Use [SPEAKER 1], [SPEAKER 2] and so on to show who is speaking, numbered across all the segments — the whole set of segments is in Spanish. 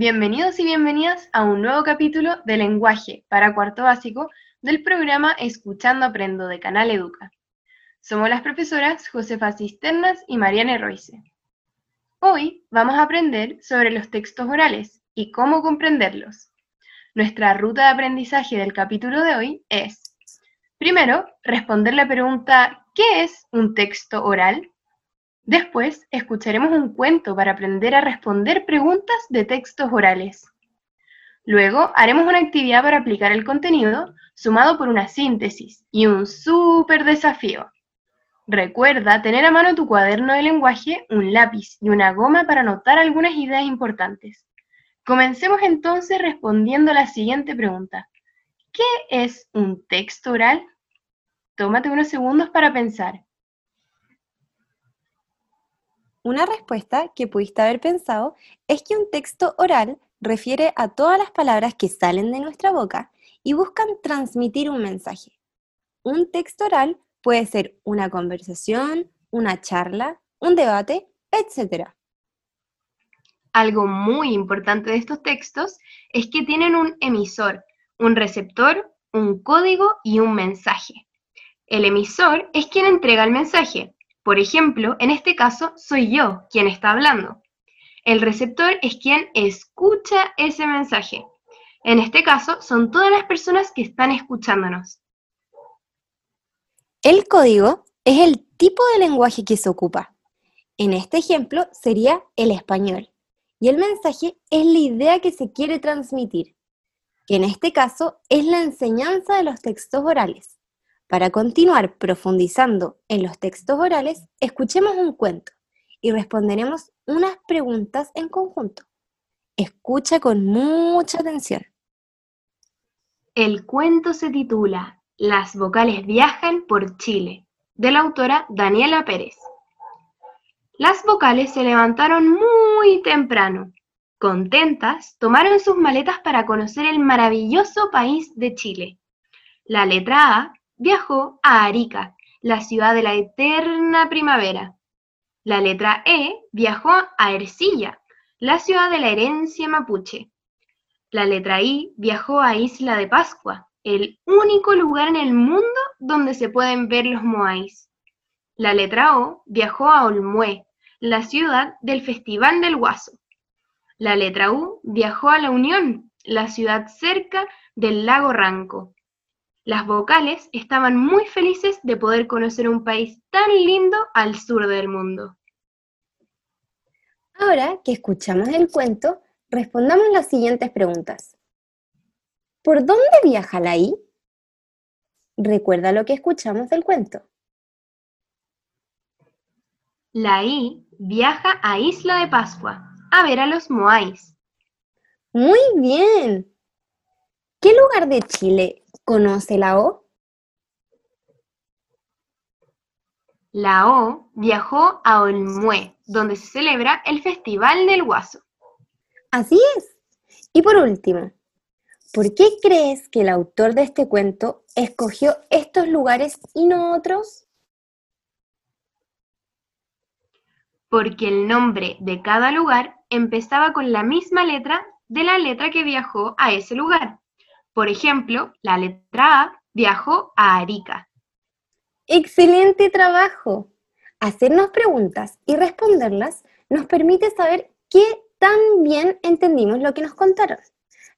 [SPEAKER 1] Bienvenidos y bienvenidas a un nuevo capítulo de Lenguaje para Cuarto Básico del programa Escuchando Aprendo de Canal Educa. Somos las profesoras Josefa Cisternas y Mariana Royce. Hoy vamos a aprender sobre los textos orales y cómo comprenderlos. Nuestra ruta de aprendizaje del capítulo de hoy es, primero, responder la pregunta ¿qué es un texto oral? Después, escucharemos un cuento para aprender a responder preguntas de textos orales. Luego, haremos una actividad para aplicar el contenido, sumado por una síntesis y un súper desafío. Recuerda tener a mano tu cuaderno de lenguaje, un lápiz y una goma para anotar algunas ideas importantes. Comencemos entonces respondiendo la siguiente pregunta. ¿Qué es un texto oral? Tómate unos segundos para pensar.
[SPEAKER 2] Una respuesta que pudiste haber pensado es que un texto oral refiere a todas las palabras que salen de nuestra boca y buscan transmitir un mensaje. Un texto oral puede ser una conversación, una charla, un debate, etc.
[SPEAKER 1] Algo muy importante de estos textos es que tienen un emisor, un receptor, un código y un mensaje. El emisor es quien entrega el mensaje, por ejemplo, en este caso soy yo quien está hablando. El receptor es quien escucha ese mensaje. En este caso, son todas las personas que están escuchándonos.
[SPEAKER 2] El código es el tipo de lenguaje que se ocupa. En este ejemplo sería el español. Y el mensaje es la idea que se quiere transmitir, que en este caso es la enseñanza de los textos orales. Para continuar profundizando en los textos orales, escuchemos un cuento y responderemos unas preguntas en conjunto. Escucha con mucha atención.
[SPEAKER 1] El cuento se titula Las vocales viajan por Chile, de la autora Daniela Pérez. Las vocales se levantaron muy temprano. Contentas, tomaron sus maletas para conocer el maravilloso país de Chile. La letra A viajó a Arica, la ciudad de la eterna primavera. La letra E viajó a Ercilla, la ciudad de la herencia mapuche. La letra I viajó a Isla de Pascua, el único lugar en el mundo donde se pueden ver los moais. La letra O viajó a Olmué, la ciudad del Festival del Guaso. La letra U viajó a La Unión, la ciudad cerca del lago Ranco. Las vocales estaban muy felices de poder conocer un país tan lindo al sur del mundo.
[SPEAKER 2] Ahora que escuchamos el cuento, respondamos las siguientes preguntas. ¿Por dónde viaja la I? Recuerda lo que escuchamos del cuento.
[SPEAKER 1] La I viaja a Isla de Pascua a ver a los Moais.
[SPEAKER 2] Muy bien. ¿Qué lugar de Chile ¿Conoce la O?
[SPEAKER 1] La O viajó a Olmué, donde se celebra el Festival del Guaso.
[SPEAKER 2] Así es. Y por último, ¿por qué crees que el autor de este cuento escogió estos lugares y no otros?
[SPEAKER 1] Porque el nombre de cada lugar empezaba con la misma letra de la letra que viajó a ese lugar. Por ejemplo, la letra A viajó a Arica.
[SPEAKER 2] Excelente trabajo. Hacernos preguntas y responderlas nos permite saber qué tan bien entendimos lo que nos contaron.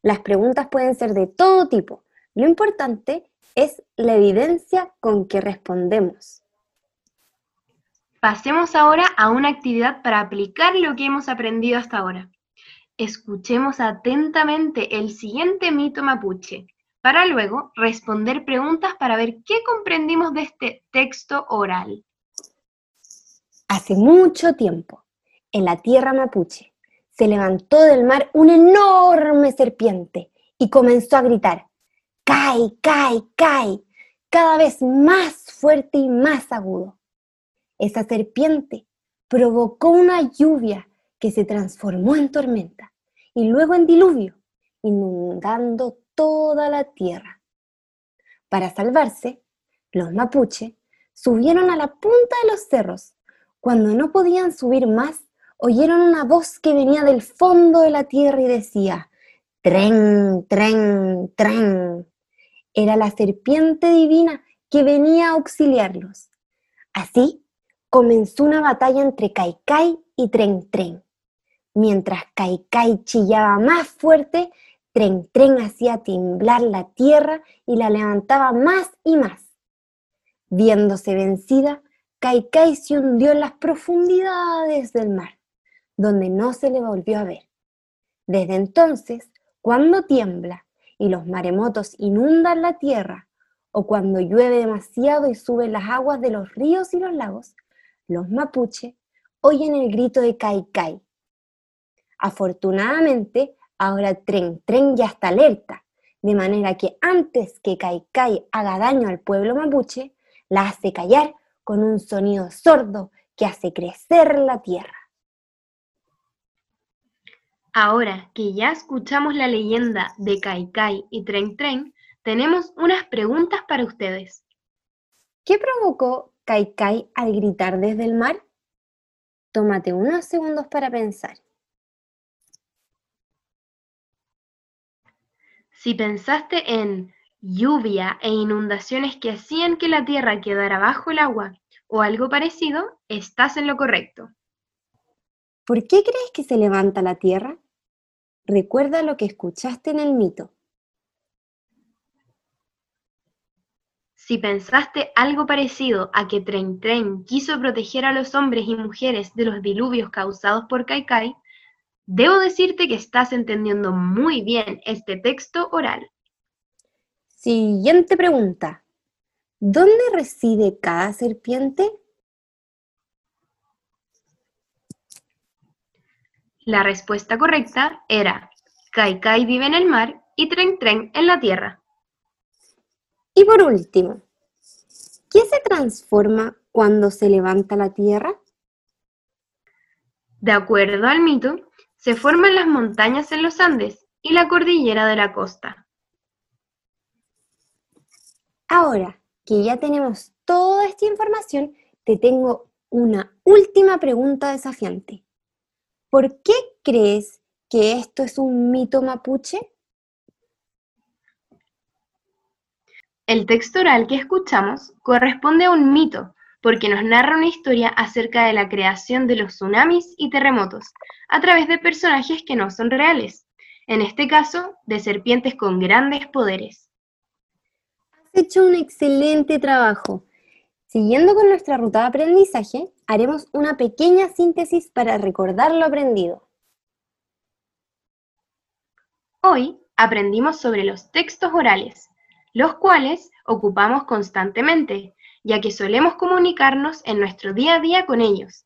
[SPEAKER 2] Las preguntas pueden ser de todo tipo. Lo importante es la evidencia con que respondemos.
[SPEAKER 1] Pasemos ahora a una actividad para aplicar lo que hemos aprendido hasta ahora. Escuchemos atentamente el siguiente mito mapuche, para luego responder preguntas para ver qué comprendimos de este texto oral.
[SPEAKER 2] Hace mucho tiempo, en la tierra mapuche, se levantó del mar una enorme serpiente y comenzó a gritar, ¡Cae, cae, cae! cada vez más fuerte y más agudo. Esa serpiente provocó una lluvia que se transformó en tormenta y luego en diluvio, inundando toda la tierra. Para salvarse, los mapuche subieron a la punta de los cerros cuando no podían subir más oyeron una voz que venía del fondo de la tierra y decía, tren, tren, tren. Era la serpiente divina que venía a auxiliarlos. Así comenzó una batalla entre Kaikai y Tren Tren. Mientras Kaikai chillaba más fuerte, Tren Tren hacía temblar la tierra y la levantaba más y más. Viéndose vencida, Kaikai se hundió en las profundidades del mar, donde no se le volvió a ver. Desde entonces, cuando tiembla y los maremotos inundan la tierra, o cuando llueve demasiado y suben las aguas de los ríos y los lagos, los mapuche oyen el grito de Kaikai. Afortunadamente, ahora Tren Tren ya está alerta, de manera que antes que Kaikai haga daño al pueblo mapuche, la hace callar con un sonido sordo que hace crecer la tierra.
[SPEAKER 1] Ahora que ya escuchamos la leyenda de Kaikai y Tren Tren, tenemos unas preguntas para ustedes.
[SPEAKER 2] ¿Qué provocó Kaikai al gritar desde el mar? Tómate unos segundos para pensar.
[SPEAKER 1] Si pensaste en lluvia e inundaciones que hacían que la tierra quedara bajo el agua o algo parecido, estás en lo correcto.
[SPEAKER 2] ¿Por qué crees que se levanta la tierra? Recuerda lo que escuchaste en el mito.
[SPEAKER 1] Si pensaste algo parecido a que Tren Tren quiso proteger a los hombres y mujeres de los diluvios causados por Kaikai, debo decirte que estás entendiendo muy bien este texto oral.
[SPEAKER 2] Siguiente pregunta. ¿Dónde reside cada serpiente?
[SPEAKER 1] La respuesta correcta era Kaikai vive en el mar y Tren Tren en la tierra.
[SPEAKER 2] Y por último, ¿qué se transforma cuando se levanta la tierra?
[SPEAKER 1] De acuerdo al mito, se forman las montañas en los Andes y la cordillera de la costa.
[SPEAKER 2] Ahora que ya tenemos toda esta información, te tengo una última pregunta desafiante. ¿Por qué crees que esto es un mito mapuche?
[SPEAKER 1] El texto oral que escuchamos corresponde a un mito porque nos narra una historia acerca de la creación de los tsunamis y terremotos a través de personajes que no son reales, en este caso de serpientes con grandes poderes.
[SPEAKER 2] Has hecho un excelente trabajo. Siguiendo con nuestra ruta de aprendizaje, haremos una pequeña síntesis para recordar lo aprendido.
[SPEAKER 1] Hoy aprendimos sobre los textos orales, los cuales ocupamos constantemente, ya que solemos comunicarnos en nuestro día a día con ellos.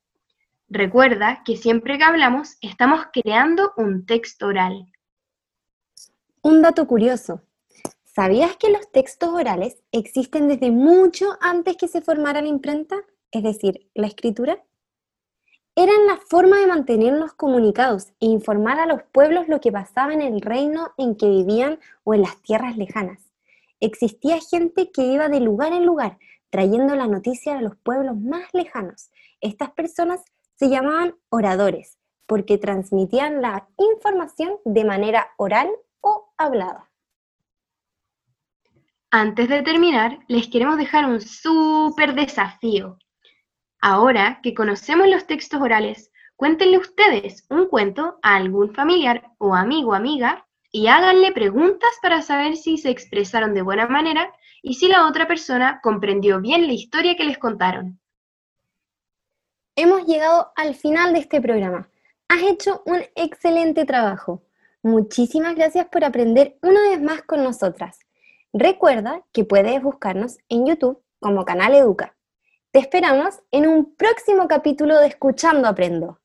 [SPEAKER 1] Recuerda que siempre que hablamos estamos creando un texto oral.
[SPEAKER 2] Un dato curioso. ¿Sabías que los textos orales existen desde mucho antes que se formara la imprenta? Es decir, la escritura. Eran la forma de mantenernos comunicados e informar a los pueblos lo que pasaba en el reino en que vivían o en las tierras lejanas existía gente que iba de lugar en lugar trayendo la noticia a los pueblos más lejanos. Estas personas se llamaban oradores porque transmitían la información de manera oral o hablada.
[SPEAKER 1] Antes de terminar, les queremos dejar un súper desafío. Ahora que conocemos los textos orales, cuéntenle ustedes un cuento a algún familiar o amigo o amiga y háganle preguntas para saber si se expresaron de buena manera y si la otra persona comprendió bien la historia que les contaron.
[SPEAKER 2] Hemos llegado al final de este programa. Has hecho un excelente trabajo. Muchísimas gracias por aprender una vez más con nosotras. Recuerda que puedes buscarnos en YouTube como Canal Educa. Te esperamos en un próximo capítulo de Escuchando Aprendo.